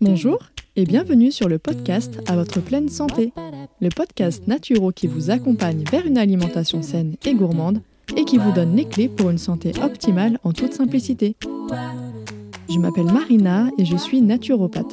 Bonjour et bienvenue sur le podcast À votre pleine santé, le podcast naturo qui vous accompagne vers une alimentation saine et gourmande et qui vous donne les clés pour une santé optimale en toute simplicité. Je m'appelle Marina et je suis naturopathe.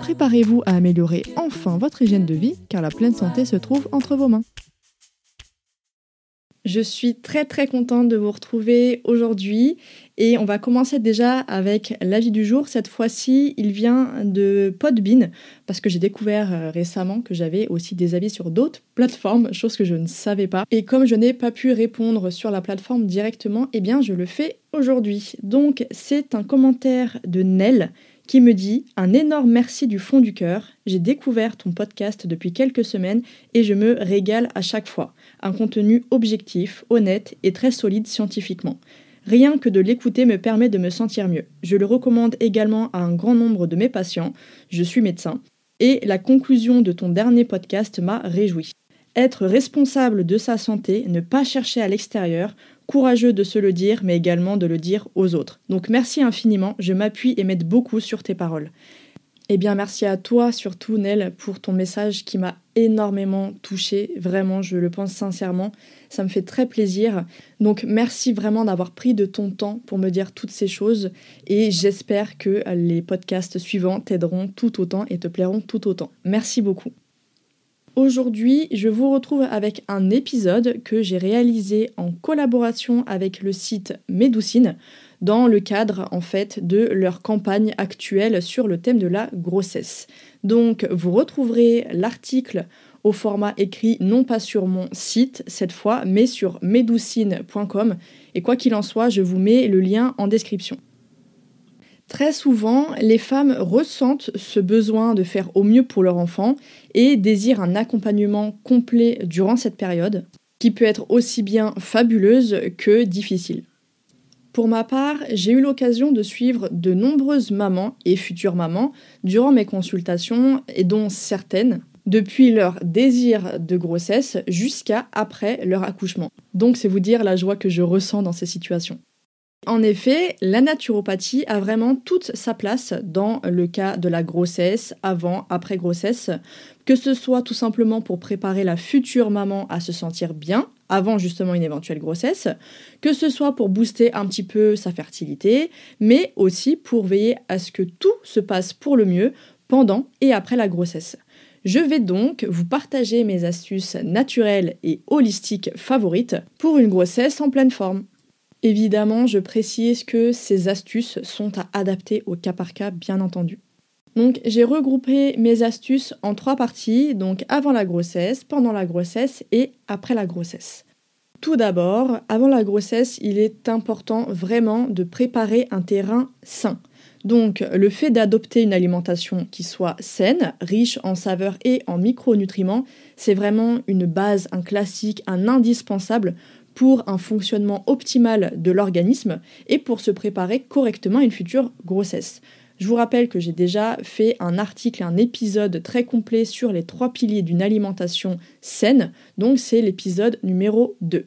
Préparez-vous à améliorer enfin votre hygiène de vie car la pleine santé se trouve entre vos mains. Je suis très très contente de vous retrouver aujourd'hui et on va commencer déjà avec l'avis du jour. Cette fois-ci, il vient de Podbean parce que j'ai découvert euh, récemment que j'avais aussi des avis sur d'autres plateformes, chose que je ne savais pas. Et comme je n'ai pas pu répondre sur la plateforme directement, eh bien je le fais aujourd'hui. Donc c'est un commentaire de Nell qui me dit un énorme merci du fond du cœur. J'ai découvert ton podcast depuis quelques semaines et je me régale à chaque fois. Un contenu objectif, honnête et très solide scientifiquement. Rien que de l'écouter me permet de me sentir mieux. Je le recommande également à un grand nombre de mes patients. Je suis médecin. Et la conclusion de ton dernier podcast m'a réjoui. Être responsable de sa santé, ne pas chercher à l'extérieur, courageux de se le dire, mais également de le dire aux autres. Donc merci infiniment, je m'appuie et m'aide beaucoup sur tes paroles. Eh bien, merci à toi surtout, Nel, pour ton message qui m'a énormément touchée. Vraiment, je le pense sincèrement. Ça me fait très plaisir. Donc, merci vraiment d'avoir pris de ton temps pour me dire toutes ces choses. Et j'espère que les podcasts suivants t'aideront tout autant et te plairont tout autant. Merci beaucoup. Aujourd'hui, je vous retrouve avec un épisode que j'ai réalisé en collaboration avec le site Médoucine dans le cadre en fait de leur campagne actuelle sur le thème de la grossesse. Donc vous retrouverez l'article au format écrit non pas sur mon site cette fois mais sur médoucine.com et quoi qu'il en soit, je vous mets le lien en description. Très souvent, les femmes ressentent ce besoin de faire au mieux pour leur enfant et désirent un accompagnement complet durant cette période, qui peut être aussi bien fabuleuse que difficile. Pour ma part, j'ai eu l'occasion de suivre de nombreuses mamans et futures mamans durant mes consultations, et dont certaines, depuis leur désir de grossesse jusqu'à après leur accouchement. Donc c'est vous dire la joie que je ressens dans ces situations. En effet, la naturopathie a vraiment toute sa place dans le cas de la grossesse, avant, après grossesse, que ce soit tout simplement pour préparer la future maman à se sentir bien, avant justement une éventuelle grossesse, que ce soit pour booster un petit peu sa fertilité, mais aussi pour veiller à ce que tout se passe pour le mieux pendant et après la grossesse. Je vais donc vous partager mes astuces naturelles et holistiques favorites pour une grossesse en pleine forme. Évidemment, je précise que ces astuces sont à adapter au cas par cas, bien entendu. Donc j'ai regroupé mes astuces en trois parties, donc avant la grossesse, pendant la grossesse et après la grossesse. Tout d'abord, avant la grossesse, il est important vraiment de préparer un terrain sain. Donc le fait d'adopter une alimentation qui soit saine, riche en saveurs et en micronutriments, c'est vraiment une base, un classique, un indispensable pour un fonctionnement optimal de l'organisme et pour se préparer correctement à une future grossesse. Je vous rappelle que j'ai déjà fait un article un épisode très complet sur les trois piliers d'une alimentation saine, donc c'est l'épisode numéro 2.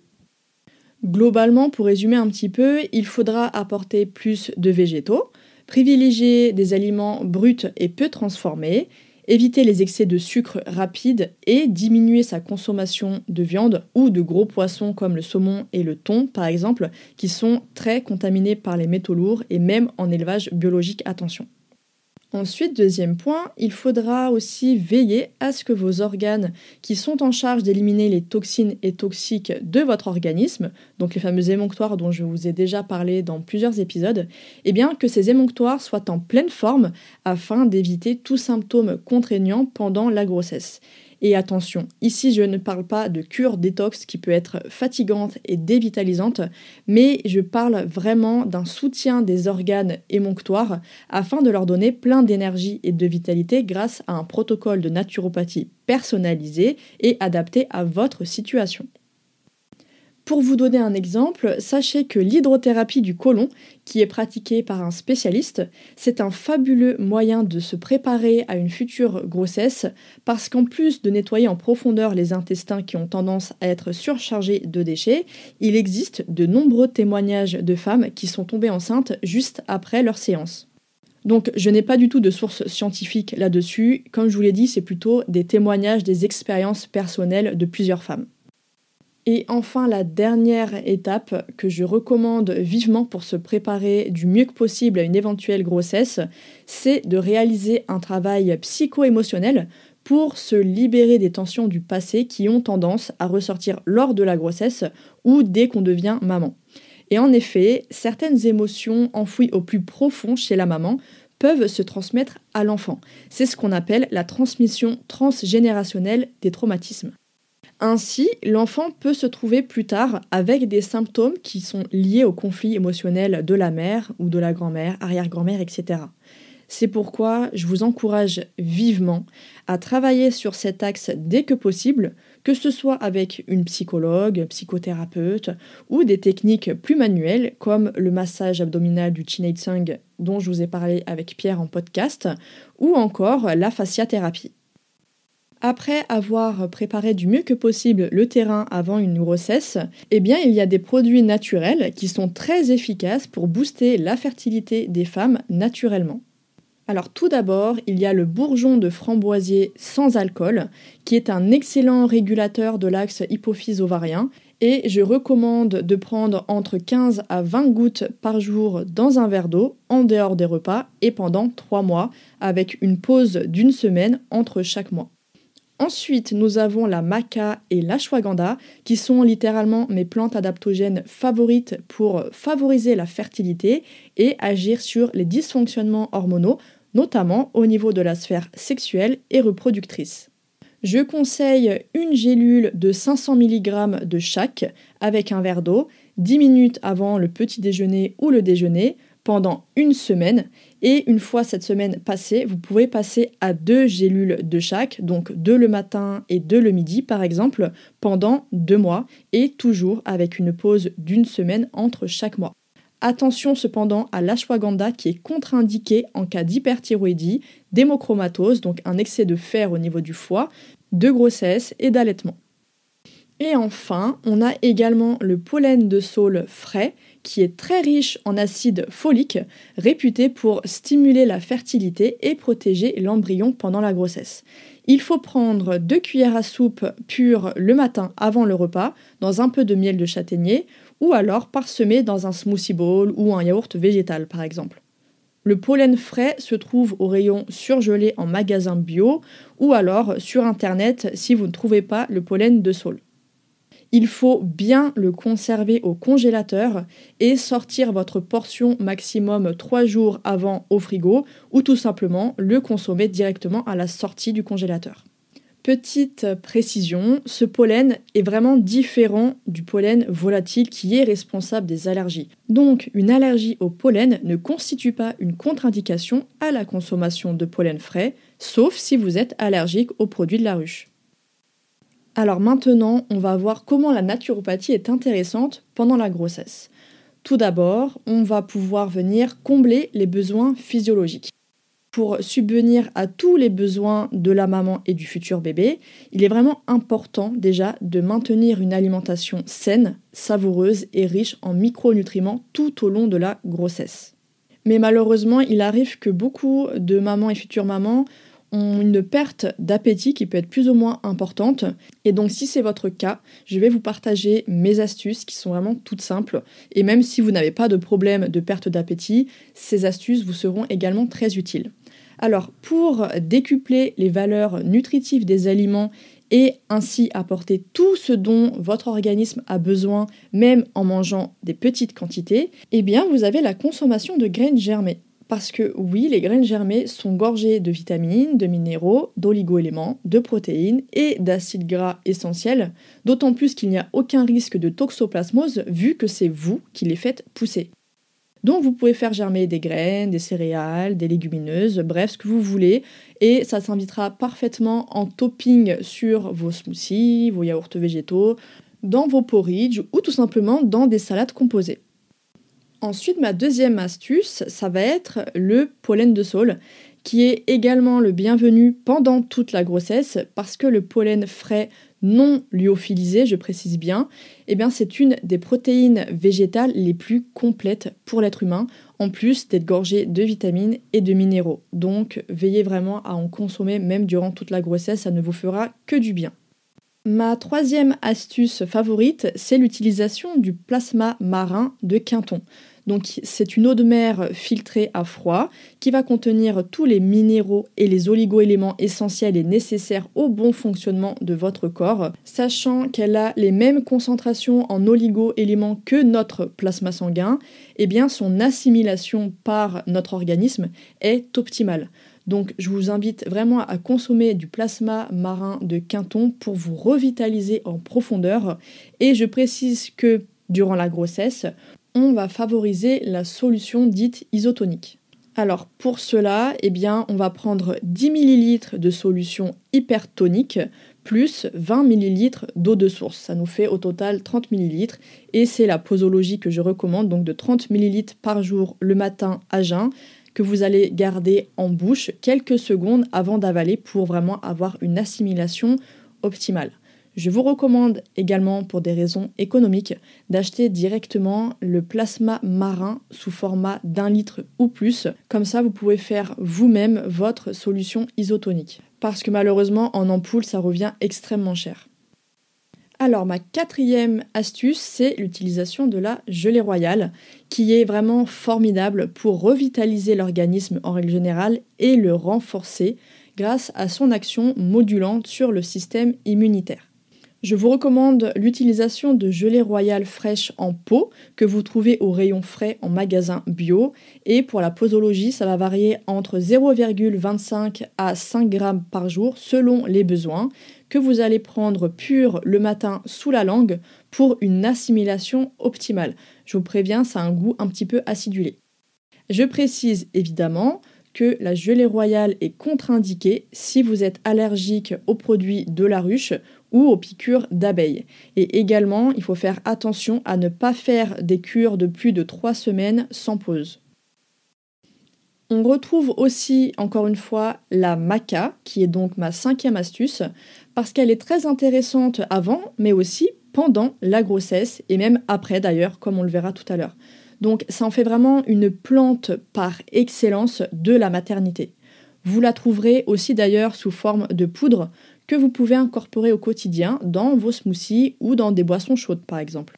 Globalement, pour résumer un petit peu, il faudra apporter plus de végétaux, privilégier des aliments bruts et peu transformés, éviter les excès de sucre rapide et diminuer sa consommation de viande ou de gros poissons comme le saumon et le thon par exemple, qui sont très contaminés par les métaux lourds et même en élevage biologique, attention. Ensuite, deuxième point, il faudra aussi veiller à ce que vos organes qui sont en charge d'éliminer les toxines et toxiques de votre organisme, donc les fameux émonctoires dont je vous ai déjà parlé dans plusieurs épisodes, eh bien que ces émonctoires soient en pleine forme afin d'éviter tout symptôme contraignant pendant la grossesse. Et attention, ici je ne parle pas de cure détox qui peut être fatigante et dévitalisante, mais je parle vraiment d'un soutien des organes émonctoires afin de leur donner plein d'énergie et de vitalité grâce à un protocole de naturopathie personnalisé et adapté à votre situation. Pour vous donner un exemple, sachez que l'hydrothérapie du côlon, qui est pratiquée par un spécialiste, c'est un fabuleux moyen de se préparer à une future grossesse parce qu'en plus de nettoyer en profondeur les intestins qui ont tendance à être surchargés de déchets, il existe de nombreux témoignages de femmes qui sont tombées enceintes juste après leur séance. Donc je n'ai pas du tout de source scientifique là-dessus, comme je vous l'ai dit, c'est plutôt des témoignages, des expériences personnelles de plusieurs femmes. Et enfin, la dernière étape que je recommande vivement pour se préparer du mieux que possible à une éventuelle grossesse, c'est de réaliser un travail psycho-émotionnel pour se libérer des tensions du passé qui ont tendance à ressortir lors de la grossesse ou dès qu'on devient maman. Et en effet, certaines émotions enfouies au plus profond chez la maman peuvent se transmettre à l'enfant. C'est ce qu'on appelle la transmission transgénérationnelle des traumatismes. Ainsi, l'enfant peut se trouver plus tard avec des symptômes qui sont liés au conflit émotionnel de la mère ou de la grand-mère, arrière-grand-mère, etc. C'est pourquoi je vous encourage vivement à travailler sur cet axe dès que possible, que ce soit avec une psychologue, psychothérapeute ou des techniques plus manuelles comme le massage abdominal du Tsung dont je vous ai parlé avec Pierre en podcast ou encore la fasciathérapie. Après avoir préparé du mieux que possible le terrain avant une grossesse, eh bien il y a des produits naturels qui sont très efficaces pour booster la fertilité des femmes naturellement. Alors tout d'abord, il y a le bourgeon de framboisier sans alcool, qui est un excellent régulateur de l'axe hypophyse ovarien, et je recommande de prendre entre 15 à 20 gouttes par jour dans un verre d'eau en dehors des repas et pendant 3 mois, avec une pause d'une semaine entre chaque mois. Ensuite, nous avons la maca et l'ashwagandha, qui sont littéralement mes plantes adaptogènes favorites pour favoriser la fertilité et agir sur les dysfonctionnements hormonaux, notamment au niveau de la sphère sexuelle et reproductrice. Je conseille une gélule de 500 mg de chaque avec un verre d'eau 10 minutes avant le petit déjeuner ou le déjeuner pendant une semaine. Et une fois cette semaine passée, vous pouvez passer à deux gélules de chaque, donc deux le matin et deux le midi par exemple, pendant deux mois, et toujours avec une pause d'une semaine entre chaque mois. Attention cependant à l'ashwagandha qui est contre-indiqué en cas d'hyperthyroïdie, d'hémochromatose, donc un excès de fer au niveau du foie, de grossesse et d'allaitement. Et enfin, on a également le pollen de saule frais qui est très riche en acide folique, réputé pour stimuler la fertilité et protéger l'embryon pendant la grossesse. Il faut prendre deux cuillères à soupe pures le matin avant le repas, dans un peu de miel de châtaignier, ou alors parsemé dans un smoothie bowl ou un yaourt végétal par exemple. Le pollen frais se trouve au rayon surgelé en magasin bio ou alors sur internet si vous ne trouvez pas le pollen de saule. Il faut bien le conserver au congélateur et sortir votre portion maximum 3 jours avant au frigo ou tout simplement le consommer directement à la sortie du congélateur. Petite précision, ce pollen est vraiment différent du pollen volatile qui est responsable des allergies. Donc une allergie au pollen ne constitue pas une contre-indication à la consommation de pollen frais, sauf si vous êtes allergique aux produits de la ruche. Alors maintenant, on va voir comment la naturopathie est intéressante pendant la grossesse. Tout d'abord, on va pouvoir venir combler les besoins physiologiques. Pour subvenir à tous les besoins de la maman et du futur bébé, il est vraiment important déjà de maintenir une alimentation saine, savoureuse et riche en micronutriments tout au long de la grossesse. Mais malheureusement, il arrive que beaucoup de mamans et futures mamans ont une perte d'appétit qui peut être plus ou moins importante. Et donc si c'est votre cas, je vais vous partager mes astuces qui sont vraiment toutes simples. Et même si vous n'avez pas de problème de perte d'appétit, ces astuces vous seront également très utiles. Alors pour décupler les valeurs nutritives des aliments et ainsi apporter tout ce dont votre organisme a besoin, même en mangeant des petites quantités, eh bien vous avez la consommation de graines germées. Parce que oui, les graines germées sont gorgées de vitamines, de minéraux, d'oligo-éléments, de protéines et d'acides gras essentiels, d'autant plus qu'il n'y a aucun risque de toxoplasmose vu que c'est vous qui les faites pousser. Donc vous pouvez faire germer des graines, des céréales, des légumineuses, bref, ce que vous voulez, et ça s'invitera parfaitement en topping sur vos smoothies, vos yaourts végétaux, dans vos porridge ou tout simplement dans des salades composées. Ensuite, ma deuxième astuce, ça va être le pollen de saule, qui est également le bienvenu pendant toute la grossesse, parce que le pollen frais non lyophilisé, je précise bien, eh bien c'est une des protéines végétales les plus complètes pour l'être humain, en plus d'être gorgé de vitamines et de minéraux. Donc veillez vraiment à en consommer même durant toute la grossesse, ça ne vous fera que du bien. Ma troisième astuce favorite, c'est l'utilisation du plasma marin de Quinton. Donc c'est une eau de mer filtrée à froid qui va contenir tous les minéraux et les oligo-éléments essentiels et nécessaires au bon fonctionnement de votre corps, sachant qu'elle a les mêmes concentrations en oligo-éléments que notre plasma sanguin, eh bien son assimilation par notre organisme est optimale. Donc je vous invite vraiment à consommer du plasma marin de Quinton pour vous revitaliser en profondeur. Et je précise que durant la grossesse, on va favoriser la solution dite isotonique. Alors pour cela, eh on va prendre 10 ml de solution hypertonique plus 20 ml d'eau de source. Ça nous fait au total 30 ml et c'est la posologie que je recommande, donc de 30 ml par jour le matin à jeun que vous allez garder en bouche quelques secondes avant d'avaler pour vraiment avoir une assimilation optimale. Je vous recommande également pour des raisons économiques d'acheter directement le plasma marin sous format d'un litre ou plus. Comme ça, vous pouvez faire vous-même votre solution isotonique. Parce que malheureusement, en ampoule, ça revient extrêmement cher. Alors ma quatrième astuce, c'est l'utilisation de la gelée royale, qui est vraiment formidable pour revitaliser l'organisme en règle générale et le renforcer grâce à son action modulante sur le système immunitaire. Je vous recommande l'utilisation de gelée royale fraîche en pot que vous trouvez au rayon frais en magasin bio. Et pour la posologie, ça va varier entre 0,25 à 5 grammes par jour selon les besoins que vous allez prendre pur le matin sous la langue pour une assimilation optimale. Je vous préviens, ça a un goût un petit peu acidulé. Je précise évidemment que la gelée royale est contre-indiquée si vous êtes allergique aux produits de la ruche ou aux piqûres d'abeilles. Et également, il faut faire attention à ne pas faire des cures de plus de 3 semaines sans pause. On retrouve aussi, encore une fois, la maca, qui est donc ma cinquième astuce, parce qu'elle est très intéressante avant, mais aussi pendant la grossesse, et même après d'ailleurs, comme on le verra tout à l'heure. Donc ça en fait vraiment une plante par excellence de la maternité. Vous la trouverez aussi d'ailleurs sous forme de poudre que vous pouvez incorporer au quotidien dans vos smoothies ou dans des boissons chaudes par exemple.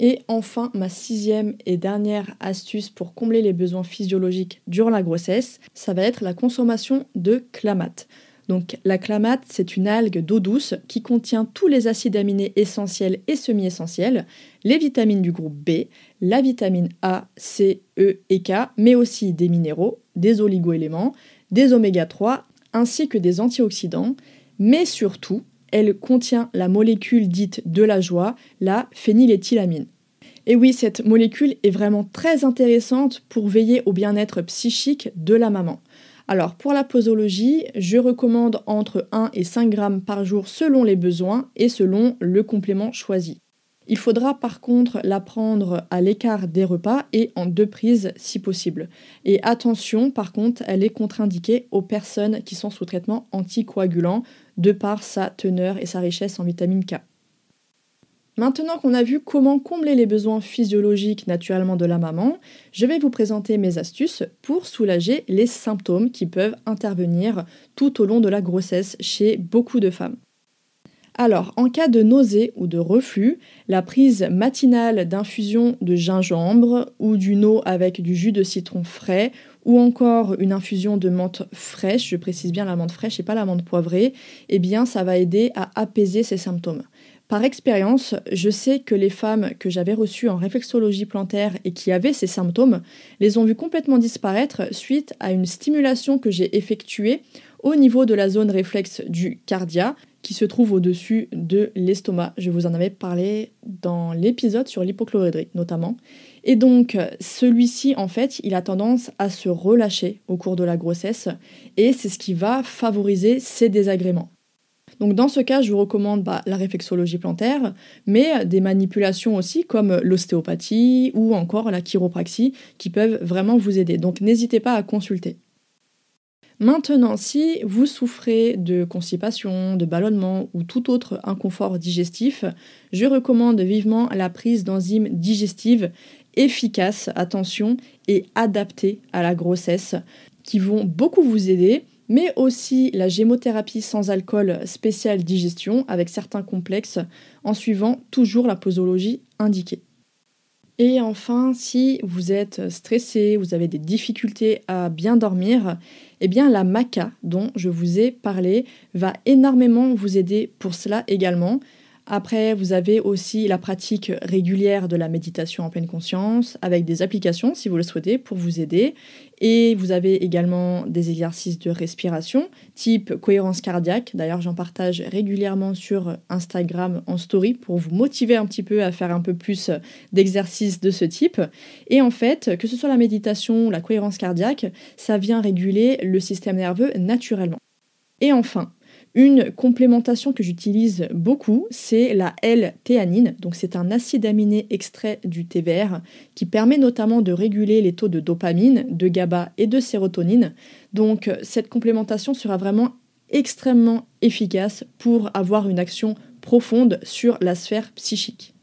Et enfin, ma sixième et dernière astuce pour combler les besoins physiologiques durant la grossesse, ça va être la consommation de clamates. Donc la clamate, c'est une algue d'eau douce qui contient tous les acides aminés essentiels et semi-essentiels, les vitamines du groupe B, la vitamine A, C, E et K, mais aussi des minéraux, des oligoéléments, des oméga 3 ainsi que des antioxydants, mais surtout, elle contient la molécule dite de la joie, la phényléthylamine. Et oui, cette molécule est vraiment très intéressante pour veiller au bien-être psychique de la maman. Alors pour la posologie, je recommande entre 1 et 5 grammes par jour selon les besoins et selon le complément choisi. Il faudra par contre la prendre à l'écart des repas et en deux prises si possible. Et attention, par contre, elle est contre-indiquée aux personnes qui sont sous traitement anticoagulant de par sa teneur et sa richesse en vitamine K. Maintenant qu'on a vu comment combler les besoins physiologiques naturellement de la maman, je vais vous présenter mes astuces pour soulager les symptômes qui peuvent intervenir tout au long de la grossesse chez beaucoup de femmes. Alors, en cas de nausée ou de reflux, la prise matinale d'infusion de gingembre ou d'une eau avec du jus de citron frais ou encore une infusion de menthe fraîche, je précise bien la menthe fraîche et pas la menthe poivrée, eh bien ça va aider à apaiser ces symptômes. Par expérience, je sais que les femmes que j'avais reçues en réflexologie plantaire et qui avaient ces symptômes les ont vus complètement disparaître suite à une stimulation que j'ai effectuée au niveau de la zone réflexe du cardia qui se trouve au-dessus de l'estomac. Je vous en avais parlé dans l'épisode sur l'hypochloridrie notamment. Et donc celui-ci en fait, il a tendance à se relâcher au cours de la grossesse et c'est ce qui va favoriser ces désagréments. Donc dans ce cas, je vous recommande bah, la réflexologie plantaire, mais des manipulations aussi comme l'ostéopathie ou encore la chiropraxie qui peuvent vraiment vous aider. Donc n'hésitez pas à consulter. Maintenant, si vous souffrez de constipation, de ballonnement ou tout autre inconfort digestif, je recommande vivement la prise d'enzymes digestives efficaces, attention, et adaptées à la grossesse, qui vont beaucoup vous aider mais aussi la gémothérapie sans alcool spéciale digestion avec certains complexes en suivant toujours la posologie indiquée. Et enfin, si vous êtes stressé, vous avez des difficultés à bien dormir, eh bien la maca dont je vous ai parlé va énormément vous aider pour cela également. Après, vous avez aussi la pratique régulière de la méditation en pleine conscience avec des applications si vous le souhaitez pour vous aider. Et vous avez également des exercices de respiration type cohérence cardiaque. D'ailleurs, j'en partage régulièrement sur Instagram en story pour vous motiver un petit peu à faire un peu plus d'exercices de ce type. Et en fait, que ce soit la méditation ou la cohérence cardiaque, ça vient réguler le système nerveux naturellement. Et enfin, une complémentation que j'utilise beaucoup, c'est la L-théanine. Donc c'est un acide aminé extrait du thé qui permet notamment de réguler les taux de dopamine, de GABA et de sérotonine. Donc cette complémentation sera vraiment extrêmement efficace pour avoir une action profonde sur la sphère psychique.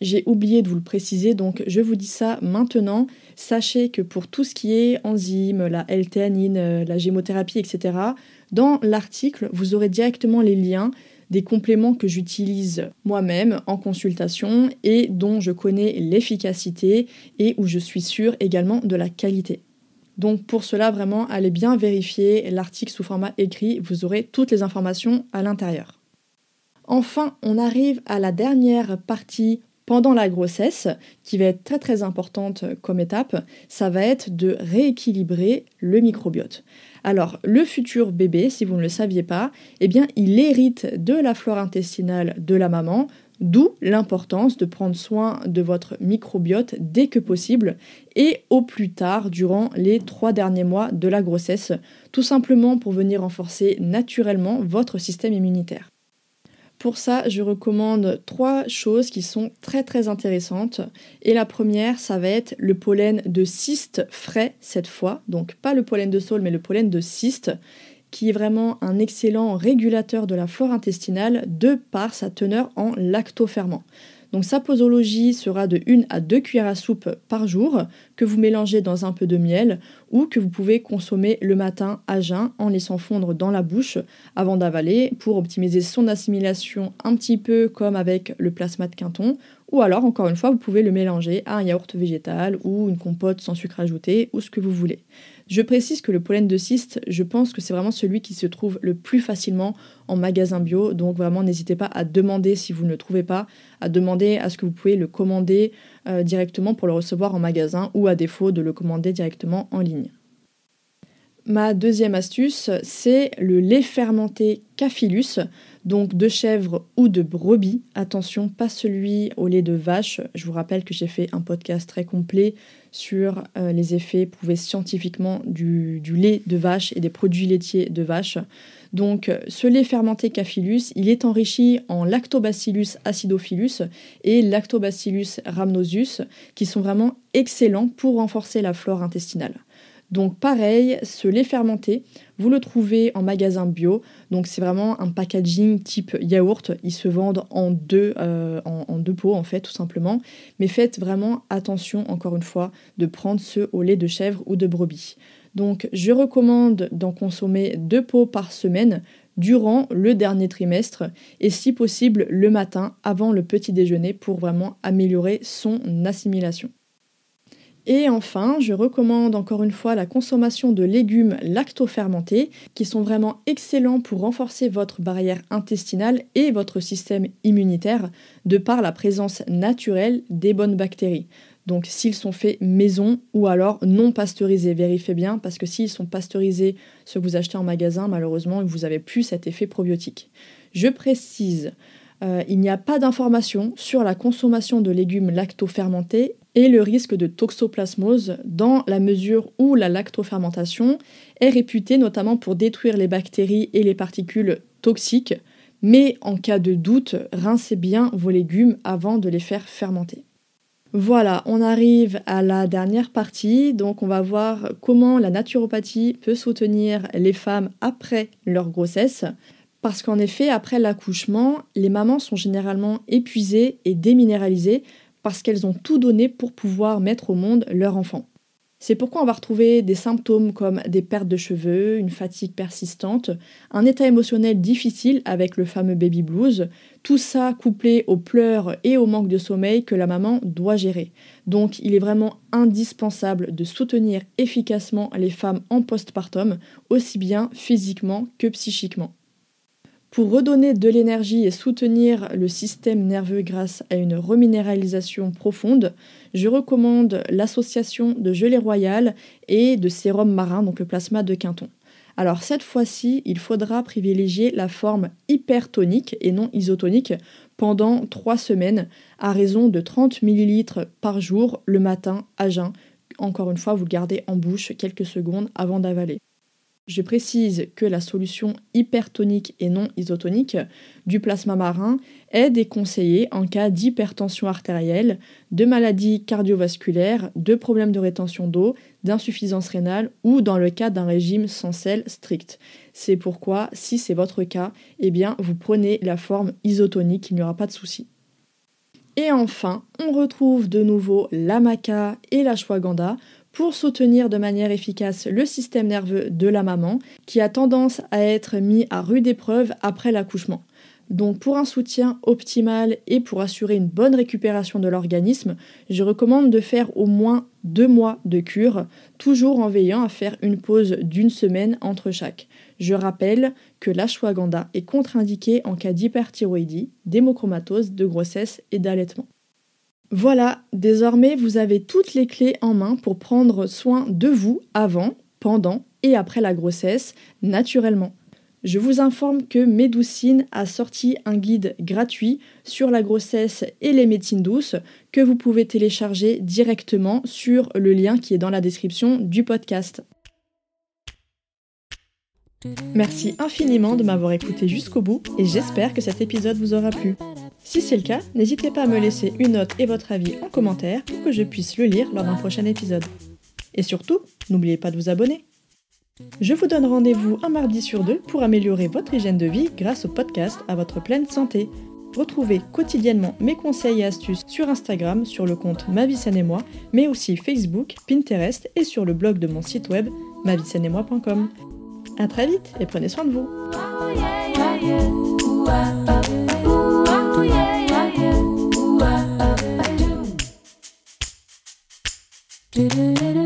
J'ai oublié de vous le préciser, donc je vous dis ça maintenant. Sachez que pour tout ce qui est enzymes, la L-théanine, la gémothérapie, etc., dans l'article, vous aurez directement les liens des compléments que j'utilise moi-même en consultation et dont je connais l'efficacité et où je suis sûre également de la qualité. Donc pour cela, vraiment, allez bien vérifier l'article sous format écrit, vous aurez toutes les informations à l'intérieur. Enfin, on arrive à la dernière partie pendant la grossesse, qui va être très très importante comme étape, ça va être de rééquilibrer le microbiote. Alors, le futur bébé, si vous ne le saviez pas, eh bien, il hérite de la flore intestinale de la maman, d'où l'importance de prendre soin de votre microbiote dès que possible et au plus tard durant les trois derniers mois de la grossesse, tout simplement pour venir renforcer naturellement votre système immunitaire. Pour ça, je recommande trois choses qui sont très très intéressantes. Et la première, ça va être le pollen de cyste frais cette fois. Donc pas le pollen de saule, mais le pollen de cyste, qui est vraiment un excellent régulateur de la flore intestinale de par sa teneur en lactoferment. Donc sa posologie sera de 1 à 2 cuillères à soupe par jour que vous mélangez dans un peu de miel ou que vous pouvez consommer le matin à jeun en laissant fondre dans la bouche avant d'avaler pour optimiser son assimilation un petit peu comme avec le plasma de Quinton ou alors encore une fois vous pouvez le mélanger à un yaourt végétal ou une compote sans sucre ajouté ou ce que vous voulez. Je précise que le pollen de cyste, je pense que c'est vraiment celui qui se trouve le plus facilement en magasin bio. Donc vraiment, n'hésitez pas à demander si vous ne le trouvez pas, à demander à ce que vous pouvez le commander euh, directement pour le recevoir en magasin ou à défaut de le commander directement en ligne. Ma deuxième astuce, c'est le lait fermenté Cafilus, donc de chèvre ou de brebis. Attention, pas celui au lait de vache. Je vous rappelle que j'ai fait un podcast très complet sur euh, les effets prouvés scientifiquement du, lait de vache et des produits laitiers de vache. Donc ce lait fermenté Cafilus, il est enrichi en Lactobacillus acidophilus et Lactobacillus rhamnosus qui sont vraiment excellents pour renforcer la flore intestinale. Donc pareil, ce lait fermenté, vous le trouvez en magasin bio. Donc c'est vraiment un packaging type yaourt. Ils se vendent en deux, euh, en, deux pots en fait tout simplement. Mais faites vraiment attention encore une fois de prendre ce au lait de chèvre ou de brebis. Donc je recommande d'en consommer deux pots par semaine durant le dernier trimestre et si possible le matin avant le petit déjeuner pour vraiment améliorer son assimilation. Et enfin, je recommande encore une fois la consommation de légumes lactofermentés qui sont vraiment excellents pour renforcer votre barrière intestinale et votre système immunitaire de par la présence naturelle des bonnes bactéries. Donc s'ils sont faits maison ou alors non pasteurisés, vérifiez bien parce que s'ils sont pasteurisés, ceux que vous achetez en magasin, malheureusement, vous n'avez plus cet effet probiotique. Je précise, euh, il n'y a pas d'information sur la consommation de légumes lactofermentés et le risque de toxoplasmose dans la mesure où la lactofermentation est réputée notamment pour détruire les bactéries et les particules toxiques, mais en cas de doute, rincez bien vos légumes avant de les faire fermenter. Voilà, on arrive à la dernière partie, donc on va voir comment la naturopathie peut soutenir les femmes après leur grossesse. Parce qu'en effet, après l'accouchement, les mamans sont généralement épuisées et déminéralisées parce qu'elles ont tout donné pour pouvoir mettre au monde leur enfant. C'est pourquoi on va retrouver des symptômes comme des pertes de cheveux, une fatigue persistante, un état émotionnel difficile avec le fameux baby blues, tout ça couplé aux pleurs et au manque de sommeil que la maman doit gérer. Donc il est vraiment indispensable de soutenir efficacement les femmes en postpartum, aussi bien physiquement que psychiquement. Pour redonner de l'énergie et soutenir le système nerveux grâce à une reminéralisation profonde, je recommande l'association de gelée royale et de sérum marin, donc le plasma de Quinton. Alors cette fois-ci, il faudra privilégier la forme hypertonique et non isotonique pendant 3 semaines à raison de 30 ml par jour le matin à jeun. Encore une fois, vous le gardez en bouche quelques secondes avant d'avaler. Je précise que la solution hypertonique et non isotonique du plasma marin est déconseillée en cas d'hypertension artérielle, de maladies cardiovasculaires, de problèmes de rétention d'eau, d'insuffisance rénale ou dans le cas d'un régime sans sel strict. C'est pourquoi, si c'est votre cas, eh bien vous prenez la forme isotonique, il n'y aura pas de souci. Et enfin, on retrouve de nouveau la maca et la shwaganda pour soutenir de manière efficace le système nerveux de la maman qui a tendance à être mis à rude épreuve après l'accouchement. Donc pour un soutien optimal et pour assurer une bonne récupération de l'organisme, je recommande de faire au moins deux mois de cure, toujours en veillant à faire une pause d'une semaine entre chaque. Je rappelle que l'ashwagandha est contre-indiqué en cas d'hyperthyroïdie, d'hémochromatose, de grossesse et d'allaitement. Voilà, désormais vous avez toutes les clés en main pour prendre soin de vous avant, pendant et après la grossesse, naturellement. Je vous informe que Médoucine a sorti un guide gratuit sur la grossesse et les médecines douces que vous pouvez télécharger directement sur le lien qui est dans la description du podcast. Merci infiniment de m'avoir écouté jusqu'au bout et j'espère que cet épisode vous aura plu. Si c'est le cas, n'hésitez pas à me laisser une note et votre avis en commentaire pour que je puisse le lire lors d'un prochain épisode. Et surtout, n'oubliez pas de vous abonner. Je vous donne rendez-vous un mardi sur deux pour améliorer votre hygiène de vie grâce au podcast à votre pleine santé. Retrouvez quotidiennement mes conseils et astuces sur Instagram sur le compte Ma et moi, mais aussi Facebook, Pinterest et sur le blog de mon site web moi.com. A très vite et prenez soin de vous. Oh, ah, ah, ah, do do do do.